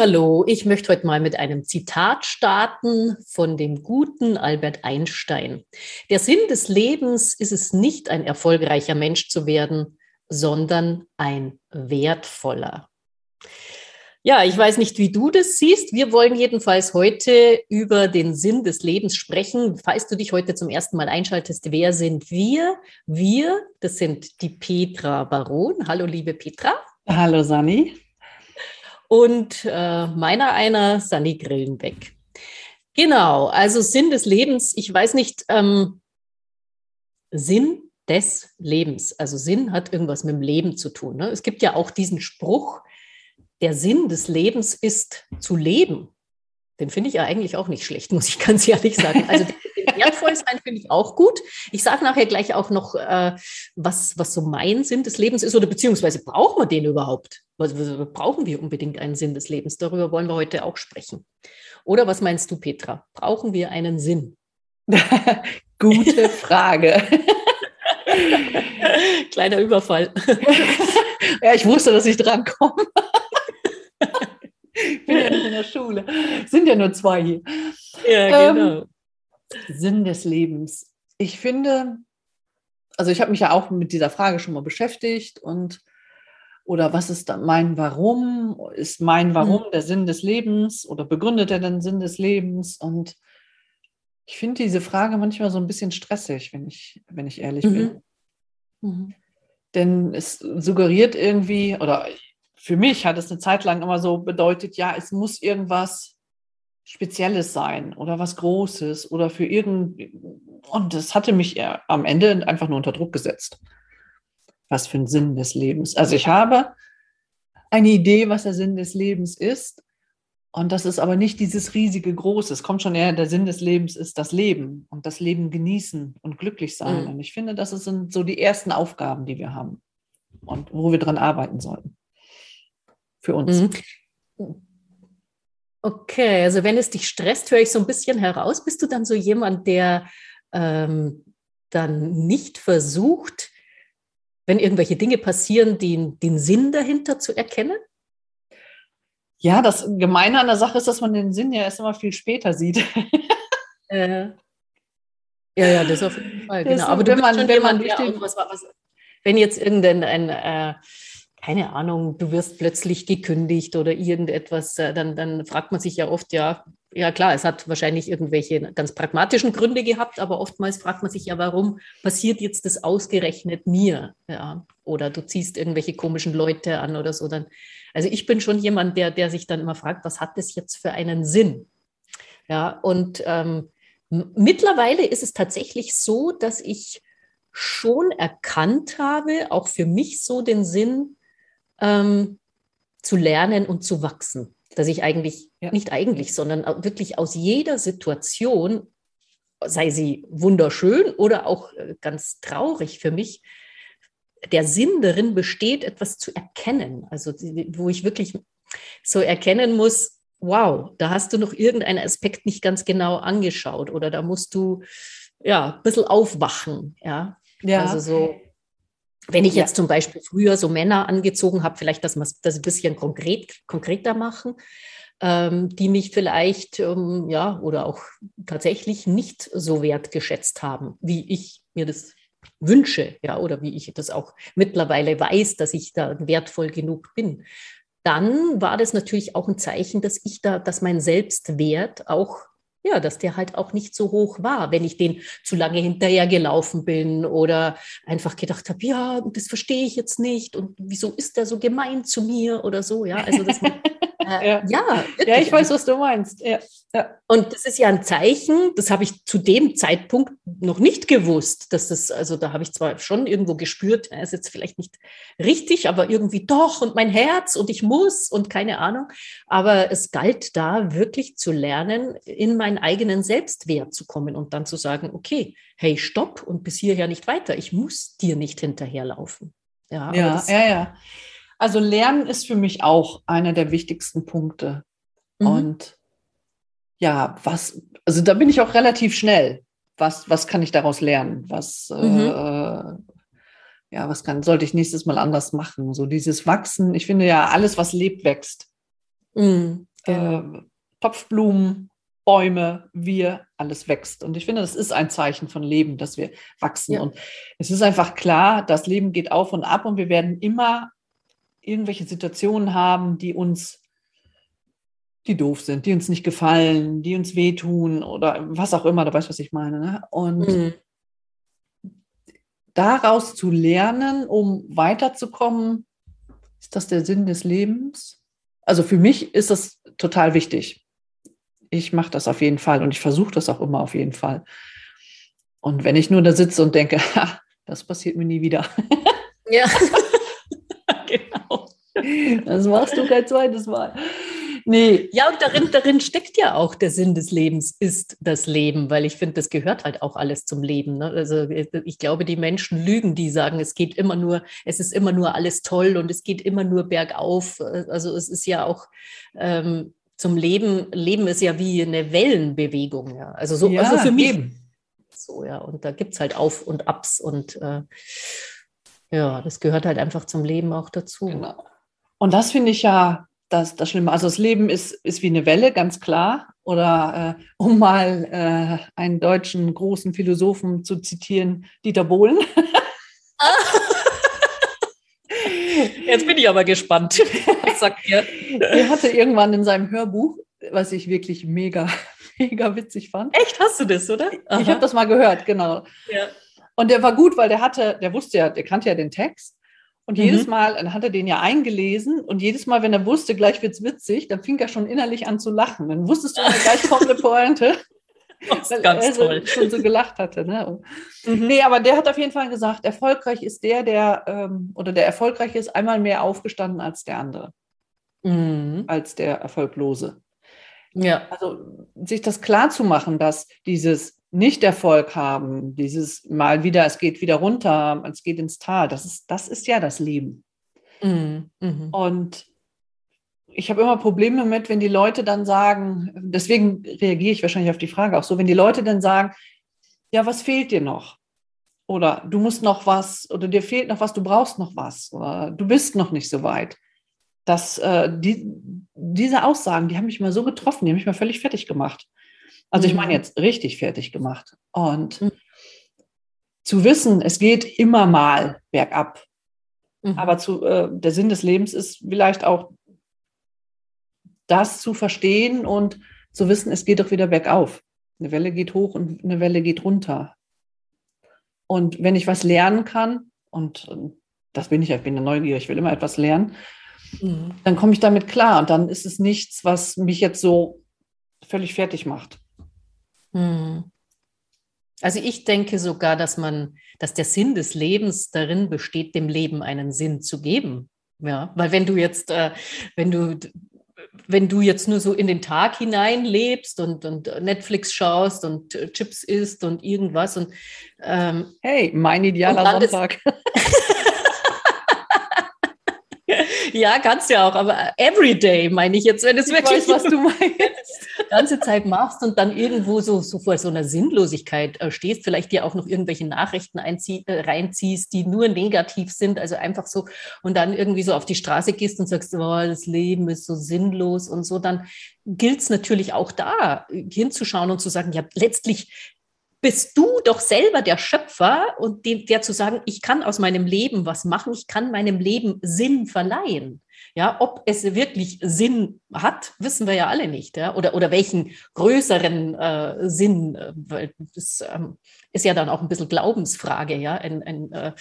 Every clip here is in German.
Hallo, ich möchte heute mal mit einem Zitat starten von dem guten Albert Einstein. Der Sinn des Lebens ist es nicht, ein erfolgreicher Mensch zu werden, sondern ein wertvoller. Ja, ich weiß nicht, wie du das siehst. Wir wollen jedenfalls heute über den Sinn des Lebens sprechen. Falls du dich heute zum ersten Mal einschaltest, wer sind wir? Wir, das sind die Petra Baron. Hallo, liebe Petra. Hallo, Sani. Und äh, meiner einer, Sani Grillenbeck. Genau, also Sinn des Lebens. Ich weiß nicht, ähm, Sinn des Lebens. Also Sinn hat irgendwas mit dem Leben zu tun. Ne? Es gibt ja auch diesen Spruch, der Sinn des Lebens ist zu leben. Den finde ich ja eigentlich auch nicht schlecht, muss ich ganz ehrlich sagen. Also wertvoll sein finde ich auch gut. Ich sage nachher gleich auch noch, äh, was, was so mein Sinn des Lebens ist oder beziehungsweise brauchen wir den überhaupt? Was, was, brauchen wir unbedingt einen Sinn des Lebens? Darüber wollen wir heute auch sprechen. Oder was meinst du, Petra? Brauchen wir einen Sinn? Gute Frage. Kleiner Überfall. ja, ich wusste, dass ich dran komme. Ich bin ja nicht in der Schule. Sind ja nur zwei hier. Ja, genau. Ähm, Sinn des Lebens. Ich finde, also ich habe mich ja auch mit dieser Frage schon mal beschäftigt und oder was ist mein Warum? Ist mein Warum mhm. der Sinn des Lebens oder begründet er den Sinn des Lebens? Und ich finde diese Frage manchmal so ein bisschen stressig, wenn ich, wenn ich ehrlich mhm. bin. Mhm. Denn es suggeriert irgendwie, oder für mich hat es eine Zeit lang immer so bedeutet, ja, es muss irgendwas Spezielles sein oder was Großes oder für irgend. Und das hatte mich am Ende einfach nur unter Druck gesetzt. Was für ein Sinn des Lebens. Also ich habe eine Idee, was der Sinn des Lebens ist. Und das ist aber nicht dieses riesige Große. Es kommt schon eher, der Sinn des Lebens ist das Leben und das Leben genießen und glücklich sein. Mhm. Und ich finde, das sind so die ersten Aufgaben, die wir haben und wo wir dran arbeiten sollten. Für uns. Mhm. Okay, also wenn es dich stresst, höre ich so ein bisschen heraus. Bist du dann so jemand, der ähm, dann nicht versucht, wenn irgendwelche Dinge passieren, den, den Sinn dahinter zu erkennen? Ja, das Gemeine an der Sache ist, dass man den Sinn ja erst immer viel später sieht. äh, ja, ja, das auf jeden Fall. Genau. Aber bist man, was, was, wenn jetzt irgendein ein, äh, keine Ahnung, du wirst plötzlich gekündigt oder irgendetwas, äh, dann, dann fragt man sich ja oft, ja, ja klar, es hat wahrscheinlich irgendwelche ganz pragmatischen Gründe gehabt, aber oftmals fragt man sich ja, warum passiert jetzt das ausgerechnet mir? Ja, oder du ziehst irgendwelche komischen Leute an oder so. Dann, also ich bin schon jemand, der, der sich dann immer fragt, was hat das jetzt für einen Sinn? Ja, und ähm, mittlerweile ist es tatsächlich so, dass ich schon erkannt habe, auch für mich so den Sinn, ähm, zu lernen und zu wachsen. Dass ich eigentlich, ja. nicht eigentlich, sondern wirklich aus jeder Situation, sei sie wunderschön oder auch äh, ganz traurig für mich, der Sinn darin besteht, etwas zu erkennen. Also wo ich wirklich so erkennen muss, wow, da hast du noch irgendeinen Aspekt nicht ganz genau angeschaut oder da musst du ja ein bisschen aufwachen. Ja, ja. also so wenn ich jetzt ja. zum Beispiel früher so Männer angezogen habe, vielleicht, dass wir das ein bisschen konkret, konkreter machen, ähm, die mich vielleicht, ähm, ja, oder auch tatsächlich nicht so wertgeschätzt haben, wie ich mir das wünsche, ja, oder wie ich das auch mittlerweile weiß, dass ich da wertvoll genug bin. Dann war das natürlich auch ein Zeichen, dass ich da, dass mein Selbstwert auch ja, dass der halt auch nicht so hoch war, wenn ich den zu lange hinterhergelaufen bin oder einfach gedacht habe, ja, das verstehe ich jetzt nicht und wieso ist der so gemein zu mir oder so, ja, also das Äh, ja, ja, ja, ich weiß, was du meinst. Ja. Ja. Und das ist ja ein Zeichen, das habe ich zu dem Zeitpunkt noch nicht gewusst. Dass das, also da habe ich zwar schon irgendwo gespürt, ist jetzt vielleicht nicht richtig, aber irgendwie doch und mein Herz und ich muss und keine Ahnung. Aber es galt da wirklich zu lernen, in meinen eigenen Selbstwert zu kommen und dann zu sagen, okay, hey, stopp und bis hierher nicht weiter. Ich muss dir nicht hinterherlaufen. Ja, ja, das, ja, ja. Also Lernen ist für mich auch einer der wichtigsten Punkte. Mhm. Und ja, was, also da bin ich auch relativ schnell. Was, was kann ich daraus lernen? Was, mhm. äh, ja, was kann, sollte ich nächstes Mal anders machen? So dieses Wachsen. Ich finde ja, alles, was lebt, wächst. Mhm, genau. äh, Topfblumen, Bäume, wir, alles wächst. Und ich finde, das ist ein Zeichen von Leben, dass wir wachsen. Ja. Und es ist einfach klar, das Leben geht auf und ab und wir werden immer irgendwelche Situationen haben, die uns, die doof sind, die uns nicht gefallen, die uns wehtun oder was auch immer, du weißt, was ich meine. Ne? Und mhm. daraus zu lernen, um weiterzukommen, ist das der Sinn des Lebens? Also für mich ist das total wichtig ich mache das auf jeden Fall und ich versuche das auch immer auf jeden Fall. Und wenn ich nur da sitze und denke, ha, das passiert mir nie wieder. Ja. Das machst du kein zweites Mal. Nee. Ja, und darin, darin steckt ja auch der Sinn des Lebens, ist das Leben, weil ich finde, das gehört halt auch alles zum Leben. Ne? Also ich glaube, die Menschen lügen, die sagen, es geht immer nur, es ist immer nur alles toll und es geht immer nur bergauf. Also es ist ja auch, ähm, zum Leben, Leben ist ja wie eine Wellenbewegung, ja. Also so, ja, also für mich. Eben. So, ja. Und da gibt es halt Auf und Abs und äh, ja, das gehört halt einfach zum Leben auch dazu. Genau. Und das finde ich ja das, das Schlimme. Also das Leben ist, ist wie eine Welle, ganz klar. Oder äh, um mal äh, einen deutschen großen Philosophen zu zitieren, Dieter Bohlen. Jetzt bin ich aber gespannt. Was sagt ihr? Er hatte irgendwann in seinem Hörbuch, was ich wirklich mega, mega witzig fand. Echt, hast du das, oder? Aha. Ich habe das mal gehört, genau. Ja. Und der war gut, weil der hatte, der wusste ja, der kannte ja den Text. Und mhm. jedes Mal, dann hat er den ja eingelesen und jedes Mal, wenn er wusste, gleich wird es witzig, dann fing er schon innerlich an zu lachen. Dann wusstest du, gleich kommt eine Pointe. Das ist ganz er toll. schon so gelacht hatte. Ne? Mhm. Nee, aber der hat auf jeden Fall gesagt, erfolgreich ist der, der ähm, oder der erfolgreich ist, einmal mehr aufgestanden als der andere. Mhm. Als der Erfolglose. Ja. Also sich das klar zu machen, dass dieses Nicht-Erfolg haben, dieses mal wieder, es geht wieder runter, es geht ins Tal, das ist, das ist ja das Leben. Mhm. Mhm. Und ich habe immer Probleme damit, wenn die Leute dann sagen, deswegen reagiere ich wahrscheinlich auf die Frage auch so, wenn die Leute dann sagen, ja, was fehlt dir noch? Oder du musst noch was, oder dir fehlt noch was, du brauchst noch was, oder du bist noch nicht so weit. Das, äh, die, diese Aussagen, die haben mich mal so getroffen, die haben mich mal völlig fertig gemacht. Also ich meine mhm. jetzt richtig fertig gemacht. Und mhm. zu wissen, es geht immer mal bergab. Mhm. Aber zu, äh, der Sinn des Lebens ist vielleicht auch das zu verstehen und zu wissen, es geht doch wieder bergauf. Eine Welle geht hoch und eine Welle geht runter. Und wenn ich was lernen kann, und das bin ich, ich bin ja neugierig, ich will immer etwas lernen, mhm. dann komme ich damit klar. Und dann ist es nichts, was mich jetzt so völlig fertig macht. Mhm. Also ich denke sogar, dass man, dass der Sinn des Lebens darin besteht, dem Leben einen Sinn zu geben. Ja, weil wenn du jetzt, äh, wenn du wenn du jetzt nur so in den Tag hinein lebst und, und Netflix schaust und äh, Chips isst und irgendwas und ähm, hey, mein idealer Sonntag. ja, kannst ja auch, aber everyday meine ich jetzt, wenn es wirklich weiß, was du meinst. ganze Zeit machst und dann irgendwo so, so vor so einer Sinnlosigkeit äh, stehst, vielleicht dir auch noch irgendwelche Nachrichten einzie äh, reinziehst, die nur negativ sind, also einfach so und dann irgendwie so auf die Straße gehst und sagst, oh, das Leben ist so sinnlos und so, dann gilt es natürlich auch da hinzuschauen und zu sagen, ja, letztlich bist du doch selber der Schöpfer und dem, der zu sagen, ich kann aus meinem Leben was machen, ich kann meinem Leben Sinn verleihen. Ja, ob es wirklich Sinn hat, wissen wir ja alle nicht. Ja? Oder, oder welchen größeren äh, Sinn, äh, weil das ähm, ist ja dann auch ein bisschen Glaubensfrage. Ja? Ein, ein äh,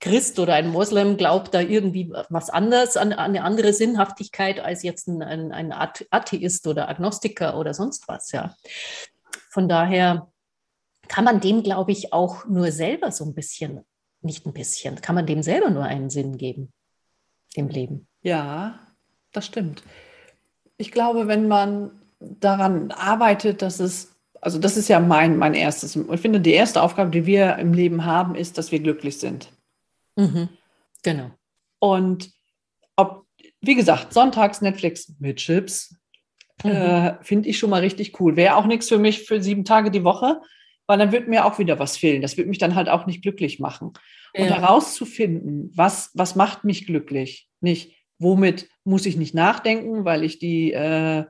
Christ oder ein Moslem glaubt da irgendwie was anderes, an, an eine andere Sinnhaftigkeit als jetzt ein, ein, ein Atheist oder Agnostiker oder sonst was. Ja? Von daher kann man dem, glaube ich, auch nur selber so ein bisschen, nicht ein bisschen, kann man dem selber nur einen Sinn geben, dem Leben. Ja, das stimmt. Ich glaube, wenn man daran arbeitet, dass es, also das ist ja mein, mein erstes, ich finde, die erste Aufgabe, die wir im Leben haben, ist, dass wir glücklich sind. Mhm. Genau. Und ob, wie gesagt, sonntags Netflix mit Chips, mhm. äh, finde ich schon mal richtig cool. Wäre auch nichts für mich für sieben Tage die Woche, weil dann wird mir auch wieder was fehlen. Das wird mich dann halt auch nicht glücklich machen. Ja. Und herauszufinden, was, was macht mich glücklich? Nicht, womit muss ich nicht nachdenken, weil ich die, äh,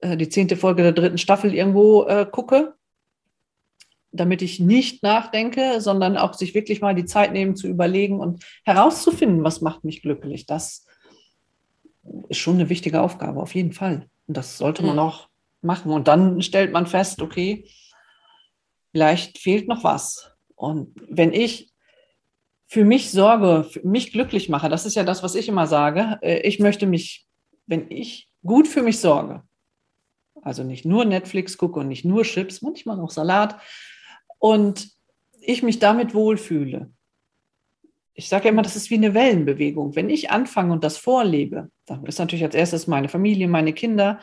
äh, die zehnte Folge der dritten Staffel irgendwo äh, gucke, damit ich nicht nachdenke, sondern auch sich wirklich mal die Zeit nehmen zu überlegen und herauszufinden, was macht mich glücklich. Das ist schon eine wichtige Aufgabe, auf jeden Fall. Und das sollte man auch machen. Und dann stellt man fest, okay, vielleicht fehlt noch was. Und wenn ich für mich sorge, für mich glücklich mache, das ist ja das, was ich immer sage, äh, ich möchte mich, wenn ich gut für mich sorge, also nicht nur Netflix gucke und nicht nur Chips, manchmal auch Salat, und ich mich damit wohlfühle. Ich sage ja immer, das ist wie eine Wellenbewegung. Wenn ich anfange und das vorlebe, dann ist natürlich als erstes meine Familie, meine Kinder,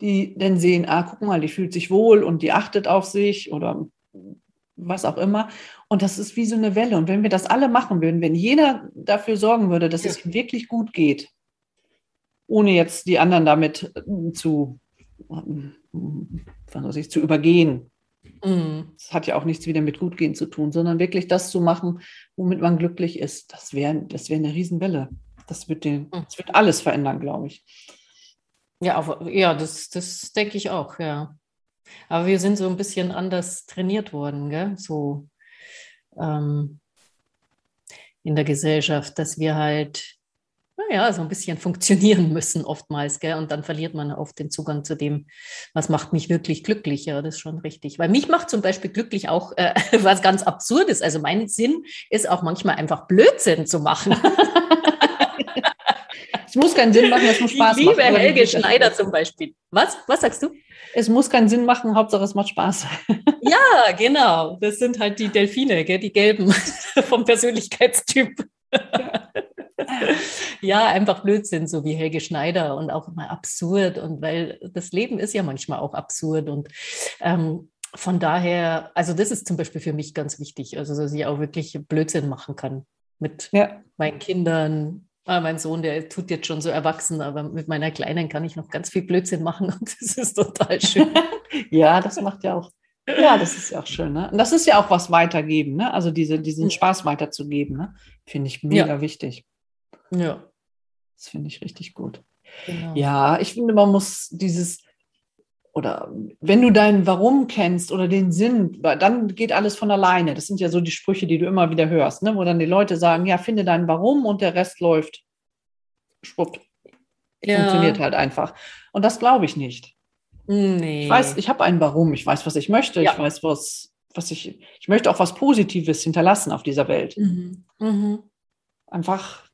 die dann sehen, ah, guck mal, die fühlt sich wohl und die achtet auf sich oder was auch immer. Und das ist wie so eine Welle. Und wenn wir das alle machen würden, wenn jeder dafür sorgen würde, dass ja. es wirklich gut geht, ohne jetzt die anderen damit zu, was weiß ich, zu übergehen. Mhm. Das hat ja auch nichts wieder mit Gutgehen zu tun, sondern wirklich das zu machen, womit man glücklich ist. Das wäre das wär eine Riesenwelle. Das wird, den, mhm. das wird alles verändern, glaube ich. Ja, auf, ja das, das denke ich auch, ja. Aber wir sind so ein bisschen anders trainiert worden, gell? so ähm, in der Gesellschaft, dass wir halt, naja, so ein bisschen funktionieren müssen oftmals. Gell? Und dann verliert man oft den Zugang zu dem, was macht mich wirklich glücklich. Ja, das ist schon richtig. Weil mich macht zum Beispiel glücklich auch äh, was ganz Absurdes. Also mein Sinn ist auch manchmal einfach Blödsinn zu machen. Es muss keinen Sinn machen, es muss Spaß machen. Ich liebe machen, Helge Schneider zum Beispiel. Was? Was sagst du? Es muss keinen Sinn machen, Hauptsache es macht Spaß. Ja, genau. Das sind halt die Delfine, gell? die gelben vom Persönlichkeitstyp. Ja. ja, einfach Blödsinn, so wie Helge Schneider und auch immer absurd. Und weil das Leben ist ja manchmal auch absurd. Und ähm, von daher, also das ist zum Beispiel für mich ganz wichtig, also dass ich auch wirklich Blödsinn machen kann mit ja. meinen Kindern, Ah, mein Sohn, der tut jetzt schon so erwachsen, aber mit meiner Kleinen kann ich noch ganz viel Blödsinn machen und das ist total schön. ja, das macht ja auch, ja, das ist ja auch schön. Ne? Und das ist ja auch was weitergeben, ne? also diese, diesen Spaß weiterzugeben, ne? finde ich mega ja. wichtig. Ja. Das finde ich richtig gut. Genau. Ja, ich finde, man muss dieses, oder wenn du dein Warum kennst oder den Sinn, dann geht alles von alleine. Das sind ja so die Sprüche, die du immer wieder hörst, ne? wo dann die Leute sagen, ja, finde dein Warum und der Rest läuft. Schwupp. Ja. Funktioniert halt einfach. Und das glaube ich nicht. Nee. Ich weiß, ich habe ein Warum, ich weiß, was ich möchte, ja. ich weiß, was, was ich, ich möchte auch was Positives hinterlassen auf dieser Welt. Mhm. Mhm. Einfach,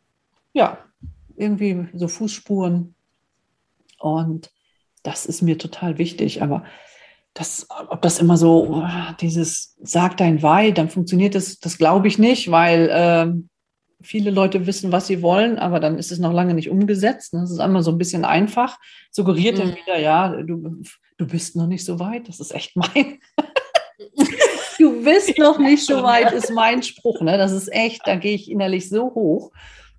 ja, irgendwie so Fußspuren. Und das ist mir total wichtig. Aber das, ob das immer so, oh, dieses sag dein Why, dann funktioniert das, das glaube ich nicht, weil äh, viele Leute wissen, was sie wollen, aber dann ist es noch lange nicht umgesetzt. Das ist einmal so ein bisschen einfach, suggeriert mhm. dann wieder, ja, du, du bist noch nicht so weit, das ist echt mein. du bist noch nicht so weit, ist mein Spruch. Ne? Das ist echt, da gehe ich innerlich so hoch.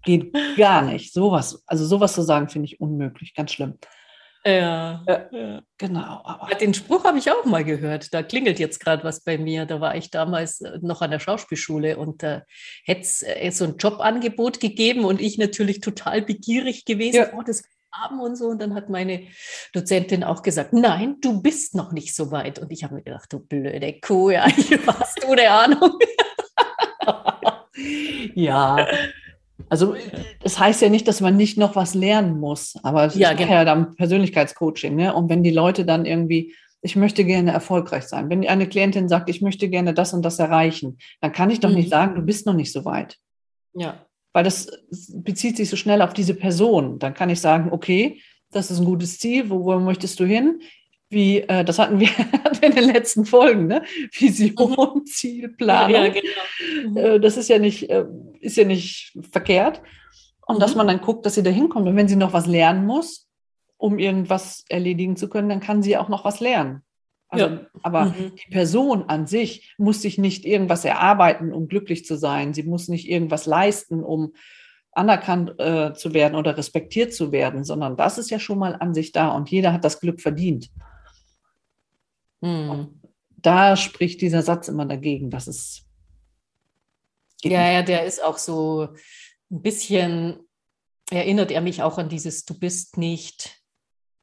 Geht gar nicht. Sowas, also sowas zu sagen, finde ich unmöglich, ganz schlimm. Ja, ja. genau. Aber den Spruch habe ich auch mal gehört. Da klingelt jetzt gerade was bei mir. Da war ich damals äh, noch an der Schauspielschule und da äh, hätte es äh, so ein Jobangebot gegeben und ich natürlich total begierig gewesen. Ja. Oh, das haben und so. Und dann hat meine Dozentin auch gesagt, nein, du bist noch nicht so weit. Und ich habe mir gedacht, du blöde Kuh, ja, hast du eine Ahnung. ja, also das heißt ja nicht, dass man nicht noch was lernen muss, aber es ja, ist genau. ja dann Persönlichkeitscoaching. Ne? Und wenn die Leute dann irgendwie, ich möchte gerne erfolgreich sein, wenn eine Klientin sagt, ich möchte gerne das und das erreichen, dann kann ich doch mhm. nicht sagen, du bist noch nicht so weit. Ja. Weil das bezieht sich so schnell auf diese Person. Dann kann ich sagen, okay, das ist ein gutes Ziel, wo, wo möchtest du hin? Wie, äh, das hatten wir in den letzten Folgen, ne? Vision, mhm. Ziel, Planung. Ja, genau. Mhm. Äh, das ist ja nicht, äh, ist ja nicht verkehrt. Und mhm. dass man dann guckt, dass sie da hinkommt. Und wenn sie noch was lernen muss, um irgendwas erledigen zu können, dann kann sie auch noch was lernen. Also, ja. Aber mhm. die Person an sich muss sich nicht irgendwas erarbeiten, um glücklich zu sein. Sie muss nicht irgendwas leisten, um anerkannt äh, zu werden oder respektiert zu werden, sondern das ist ja schon mal an sich da und jeder hat das Glück verdient. Mhm. Da spricht dieser Satz immer dagegen, dass es Ja, ja, der ist auch so ein bisschen, erinnert er mich auch an dieses, du bist nicht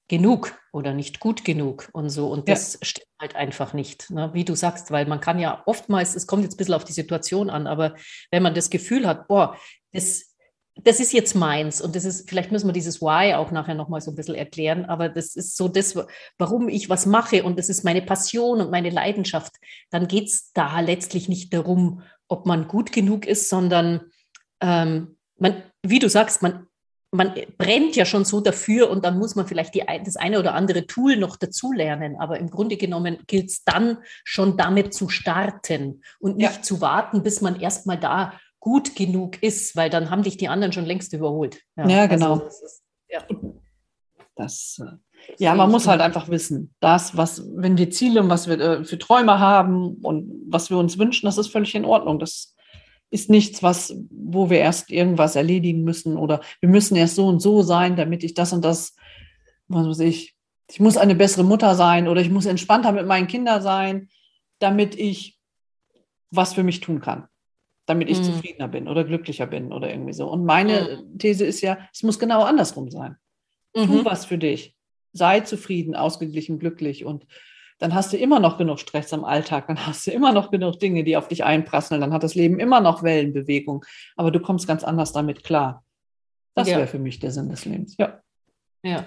genug oder nicht gut genug und so. Und das ja. stimmt halt einfach nicht, ne? wie du sagst, weil man kann ja oftmals, es kommt jetzt ein bisschen auf die Situation an, aber wenn man das Gefühl hat, boah, das, das ist jetzt meins und das ist, vielleicht müssen wir dieses Why auch nachher nochmal so ein bisschen erklären, aber das ist so das, warum ich was mache und das ist meine Passion und meine Leidenschaft, dann geht es da letztlich nicht darum, ob man gut genug ist, sondern ähm, man, wie du sagst, man man brennt ja schon so dafür und dann muss man vielleicht die, das eine oder andere Tool noch dazulernen. Aber im Grunde genommen gilt es dann schon damit zu starten und nicht ja. zu warten, bis man erstmal da gut genug ist, weil dann haben dich die anderen schon längst überholt. Ja, ja also genau. das ist, ja. Das, äh, ja, man muss halt einfach wissen, das, was, wenn wir Ziele und was wir äh, für Träume haben und was wir uns wünschen, das ist völlig in Ordnung. Das ist nichts, was, wo wir erst irgendwas erledigen müssen oder wir müssen erst so und so sein, damit ich das und das, was weiß ich, ich muss eine bessere Mutter sein oder ich muss entspannter mit meinen Kindern sein, damit ich was für mich tun kann, damit ich mhm. zufriedener bin oder glücklicher bin oder irgendwie so. Und meine mhm. These ist ja, es muss genau andersrum sein. Mhm. Tu was für dich. Sei zufrieden, ausgeglichen, glücklich und dann hast du immer noch genug Stress im Alltag, dann hast du immer noch genug Dinge, die auf dich einprasseln, dann hat das Leben immer noch Wellenbewegung, aber du kommst ganz anders damit klar. Das ja. wäre für mich der Sinn des Lebens. Ja. Ja.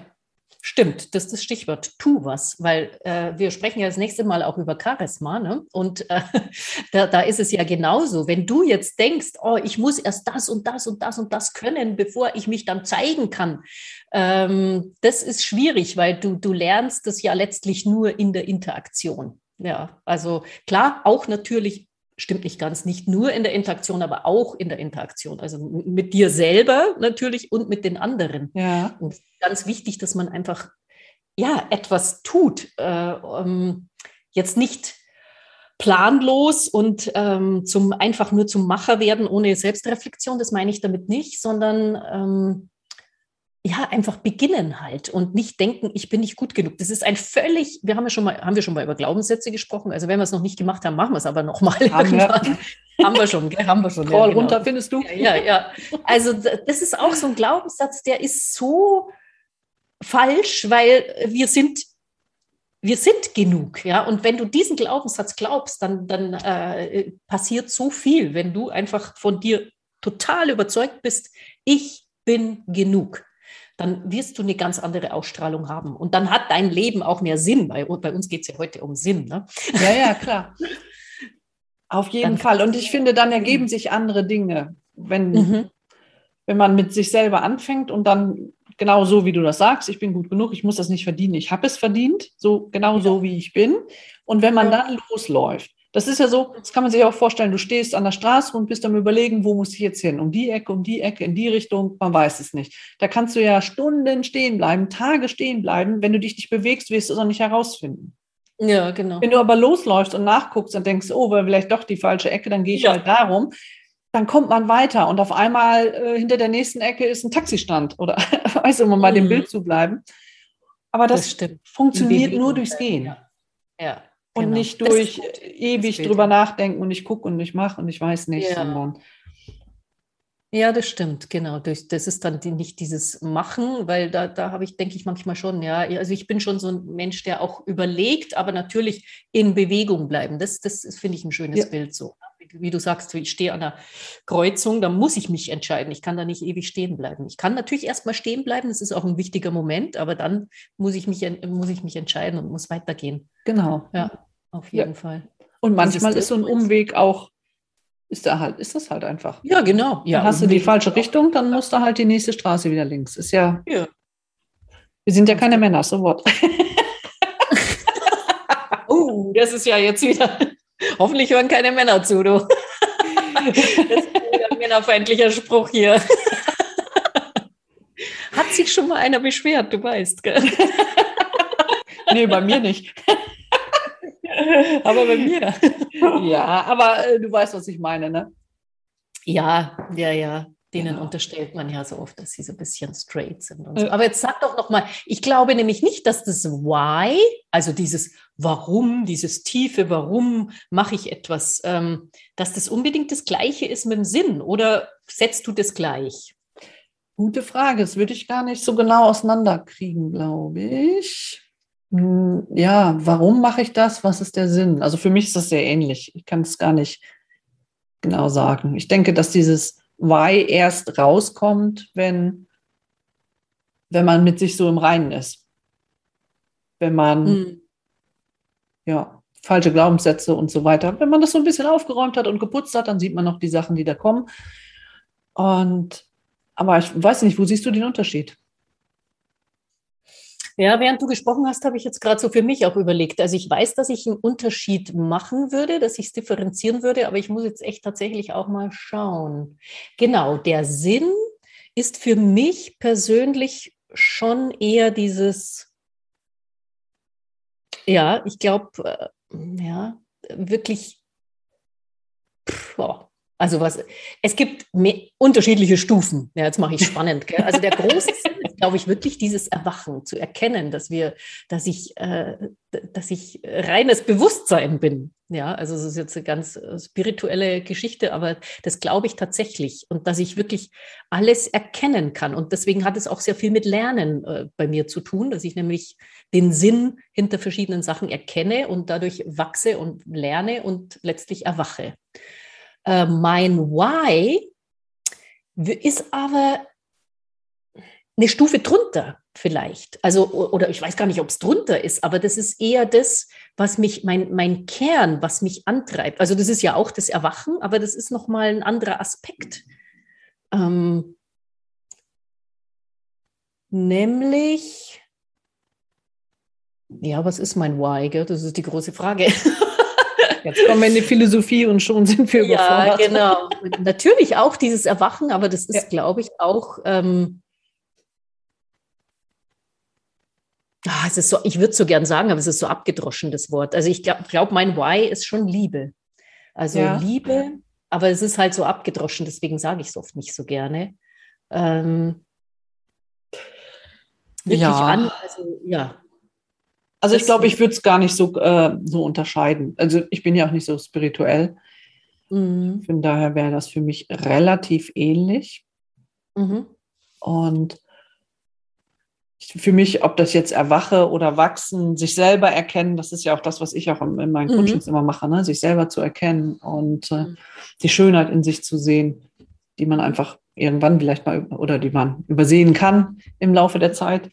Stimmt, das ist das Stichwort. Tu was, weil äh, wir sprechen ja das nächste Mal auch über Charisma. Ne? Und äh, da, da ist es ja genauso. Wenn du jetzt denkst, oh, ich muss erst das und das und das und das können, bevor ich mich dann zeigen kann, ähm, das ist schwierig, weil du, du lernst das ja letztlich nur in der Interaktion. Ja, also klar, auch natürlich stimmt nicht ganz, nicht nur in der Interaktion, aber auch in der Interaktion. Also mit dir selber natürlich und mit den anderen. Ja. Und ganz wichtig, dass man einfach ja etwas tut. Äh, ähm, jetzt nicht planlos und ähm, zum einfach nur zum Macher werden ohne Selbstreflexion, das meine ich damit nicht, sondern ähm, ja, einfach beginnen halt und nicht denken, ich bin nicht gut genug. Das ist ein völlig, wir haben ja schon mal, haben wir schon mal über Glaubenssätze gesprochen. Also wenn wir es noch nicht gemacht haben, machen wir es aber nochmal. Haben, wir. haben wir schon, gell? haben wir schon. Scroll ja, genau. runter, findest du? Ja, ja, ja. Also das ist auch so ein Glaubenssatz, der ist so falsch, weil wir sind wir sind genug, ja. Und wenn du diesen Glaubenssatz glaubst, dann, dann äh, passiert so viel, wenn du einfach von dir total überzeugt bist, ich bin genug dann wirst du eine ganz andere Ausstrahlung haben. Und dann hat dein Leben auch mehr Sinn, weil bei uns geht es ja heute um Sinn. Ne? Ja, ja, klar. Auf jeden dann Fall. Und ich finde, dann ergeben sich andere Dinge, wenn, mhm. wenn man mit sich selber anfängt und dann genau so, wie du das sagst, ich bin gut genug, ich muss das nicht verdienen, ich habe es verdient, so genau so, wie ich bin. Und wenn man dann losläuft, das ist ja so, das kann man sich auch vorstellen, du stehst an der Straße und bist am Überlegen, wo muss ich jetzt hin? Um die Ecke, um die Ecke, in die Richtung, man weiß es nicht. Da kannst du ja Stunden stehen bleiben, Tage stehen bleiben. Wenn du dich nicht bewegst, wirst du es auch nicht herausfinden. Ja, genau. Wenn du aber losläufst und nachguckst und denkst, oh, war vielleicht doch die falsche Ecke, dann gehe ich ja. halt darum, dann kommt man weiter und auf einmal äh, hinter der nächsten Ecke ist ein Taxistand oder du, um mal mhm. dem Bild zu bleiben. Aber das, das funktioniert nur durchs Gehen. Ja. ja und genau. nicht durch ewig drüber nachdenken und ich gucke und ich mache und ich weiß nicht, ja. sondern. Ja, das stimmt, genau. Das ist dann nicht dieses Machen, weil da, da habe ich, denke ich manchmal schon, ja, also ich bin schon so ein Mensch, der auch überlegt, aber natürlich in Bewegung bleiben. Das, das finde ich ein schönes ja. Bild so. Wie du sagst, ich stehe an der Kreuzung, da muss ich mich entscheiden. Ich kann da nicht ewig stehen bleiben. Ich kann natürlich erstmal stehen bleiben, das ist auch ein wichtiger Moment, aber dann muss ich mich, muss ich mich entscheiden und muss weitergehen. Genau. Ja auf jeden ja. Fall. Und manchmal ist, ist so ein Umweg auch, ist da halt, ist das halt einfach. Ja, genau. Ja, dann hast du die falsche Richtung, dann musst du halt die nächste Straße wieder links. Ist ja. ja. Wir sind ja keine Männer, so what. oh, das ist ja jetzt wieder. Hoffentlich hören keine Männer zu, du. Das ist wieder ein männerfeindlicher Spruch hier. Hat sich schon mal einer beschwert, du weißt, gell? nee, bei mir nicht. Aber bei mir. ja, aber äh, du weißt, was ich meine, ne? Ja, ja, ja. Denen genau. unterstellt man ja so oft, dass sie so ein bisschen straight sind. So. Aber jetzt sag doch noch mal, ich glaube nämlich nicht, dass das Why, also dieses Warum, dieses tiefe Warum mache ich etwas, ähm, dass das unbedingt das Gleiche ist mit dem Sinn. Oder setzt du das gleich? Gute Frage. Das würde ich gar nicht so genau auseinanderkriegen, glaube ich. Hm, ja, warum mache ich das? Was ist der Sinn? Also für mich ist das sehr ähnlich. Ich kann es gar nicht genau sagen. Ich denke, dass dieses Why erst rauskommt, wenn, wenn man mit sich so im Reinen ist. Wenn man hm. ja, falsche Glaubenssätze und so weiter, wenn man das so ein bisschen aufgeräumt hat und geputzt hat, dann sieht man noch die Sachen, die da kommen. Und aber ich weiß nicht, wo siehst du den Unterschied? Ja, während du gesprochen hast, habe ich jetzt gerade so für mich auch überlegt. Also ich weiß, dass ich einen Unterschied machen würde, dass ich es differenzieren würde, aber ich muss jetzt echt tatsächlich auch mal schauen. Genau, der Sinn ist für mich persönlich schon eher dieses, ja, ich glaube, äh, ja, wirklich, oh, also was, es gibt unterschiedliche Stufen. Ja, jetzt mache ich spannend. Gell? Also der große Sinn glaube ich, wirklich dieses Erwachen, zu erkennen, dass wir, dass ich, äh, dass ich reines Bewusstsein bin. Ja, also es ist jetzt eine ganz äh, spirituelle Geschichte, aber das glaube ich tatsächlich und dass ich wirklich alles erkennen kann. Und deswegen hat es auch sehr viel mit Lernen äh, bei mir zu tun, dass ich nämlich den Sinn hinter verschiedenen Sachen erkenne und dadurch wachse und lerne und letztlich erwache. Äh, mein Why ist aber eine Stufe drunter vielleicht. Also, oder ich weiß gar nicht, ob es drunter ist, aber das ist eher das, was mich, mein, mein Kern, was mich antreibt. Also, das ist ja auch das Erwachen, aber das ist nochmal ein anderer Aspekt. Ähm, nämlich, ja, was ist mein Why? Gell? Das ist die große Frage. Jetzt kommen wir in die Philosophie und schon sind wir überfordert. Ja, genau. Natürlich auch dieses Erwachen, aber das ist, ja. glaube ich, auch. Ähm, ah, es ist so, ich würde so gern sagen, aber es ist so abgedroschen, das Wort. Also ich glaube, glaub, mein Why ist schon Liebe. Also ja. Liebe, aber es ist halt so abgedroschen, deswegen sage ich es oft nicht so gerne. Ähm, wirklich ja. an, also ja, also ich glaube, ich würde es gar nicht so, äh, so unterscheiden. Also ich bin ja auch nicht so spirituell. Mhm. Von daher wäre das für mich relativ ähnlich. Mhm. Und für mich, ob das jetzt erwache oder wachsen, sich selber erkennen, das ist ja auch das, was ich auch in meinen mhm. Coachings immer mache, ne? sich selber zu erkennen und äh, mhm. die Schönheit in sich zu sehen, die man einfach irgendwann vielleicht mal oder die man übersehen kann im Laufe der Zeit.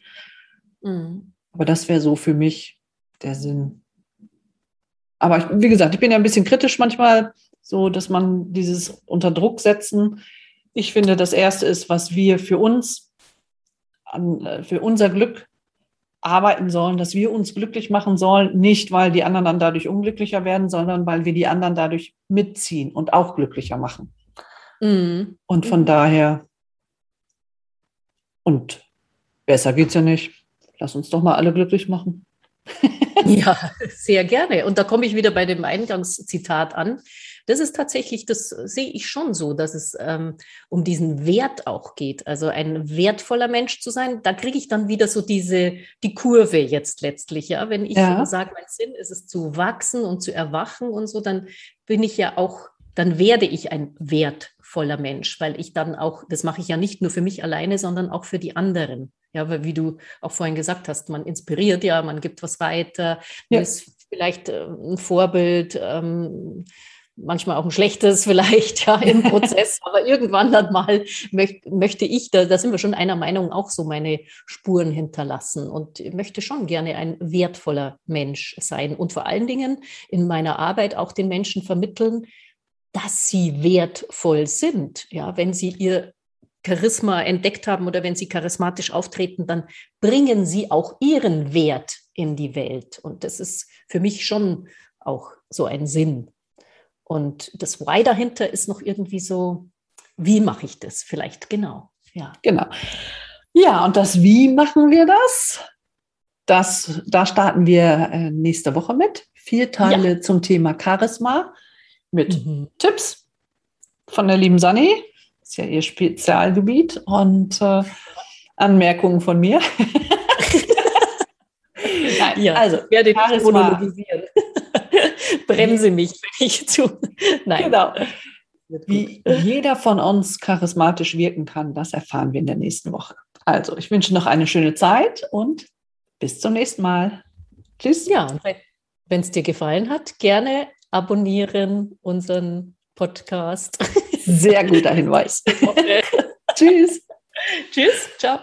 Mhm. Aber das wäre so für mich der Sinn. Aber ich, wie gesagt, ich bin ja ein bisschen kritisch manchmal, so dass man dieses unter Druck setzen. Ich finde, das Erste ist, was wir für uns, äh, für unser Glück arbeiten sollen, dass wir uns glücklich machen sollen, nicht weil die anderen dann dadurch unglücklicher werden, sondern weil wir die anderen dadurch mitziehen und auch glücklicher machen. Mhm. Und von mhm. daher, und besser geht es ja nicht lass uns doch mal alle glücklich machen. ja, sehr gerne. Und da komme ich wieder bei dem Eingangszitat an. Das ist tatsächlich, das sehe ich schon so, dass es ähm, um diesen Wert auch geht. Also ein wertvoller Mensch zu sein, da kriege ich dann wieder so diese, die Kurve jetzt letztlich. Ja, wenn ich ja. sage, mein Sinn ist es zu wachsen und zu erwachen und so, dann bin ich ja auch, dann werde ich ein wertvoller Mensch, weil ich dann auch, das mache ich ja nicht nur für mich alleine, sondern auch für die anderen. Ja, weil wie du auch vorhin gesagt hast, man inspiriert ja, man gibt was weiter, ja. ist vielleicht äh, ein Vorbild, ähm, manchmal auch ein schlechtes vielleicht ja im Prozess, aber irgendwann dann mal möcht, möchte ich, da, da sind wir schon einer Meinung, auch so meine Spuren hinterlassen und möchte schon gerne ein wertvoller Mensch sein und vor allen Dingen in meiner Arbeit auch den Menschen vermitteln, dass sie wertvoll sind, ja, wenn sie ihr Charisma entdeckt haben oder wenn sie charismatisch auftreten, dann bringen sie auch ihren Wert in die Welt. Und das ist für mich schon auch so ein Sinn. Und das Why dahinter ist noch irgendwie so, wie mache ich das vielleicht genau? Ja. Genau. Ja, und das Wie machen wir das? Das, da starten wir äh, nächste Woche mit. Vier Teile ja. zum Thema Charisma mit mhm. Tipps von der lieben Sani ist ja ihr Spezialgebiet und äh, Anmerkungen von mir. Nein, ja, also werde ich monologisieren. Bremse mich, wenn ich zu. Nein. Genau. Wie jeder von uns charismatisch wirken kann, das erfahren wir in der nächsten Woche. Also, ich wünsche noch eine schöne Zeit und bis zum nächsten Mal. Tschüss. Ja, wenn es dir gefallen hat, gerne abonnieren unseren Podcast. Sehr guter Hinweis. Tschüss. Tschüss. Ciao.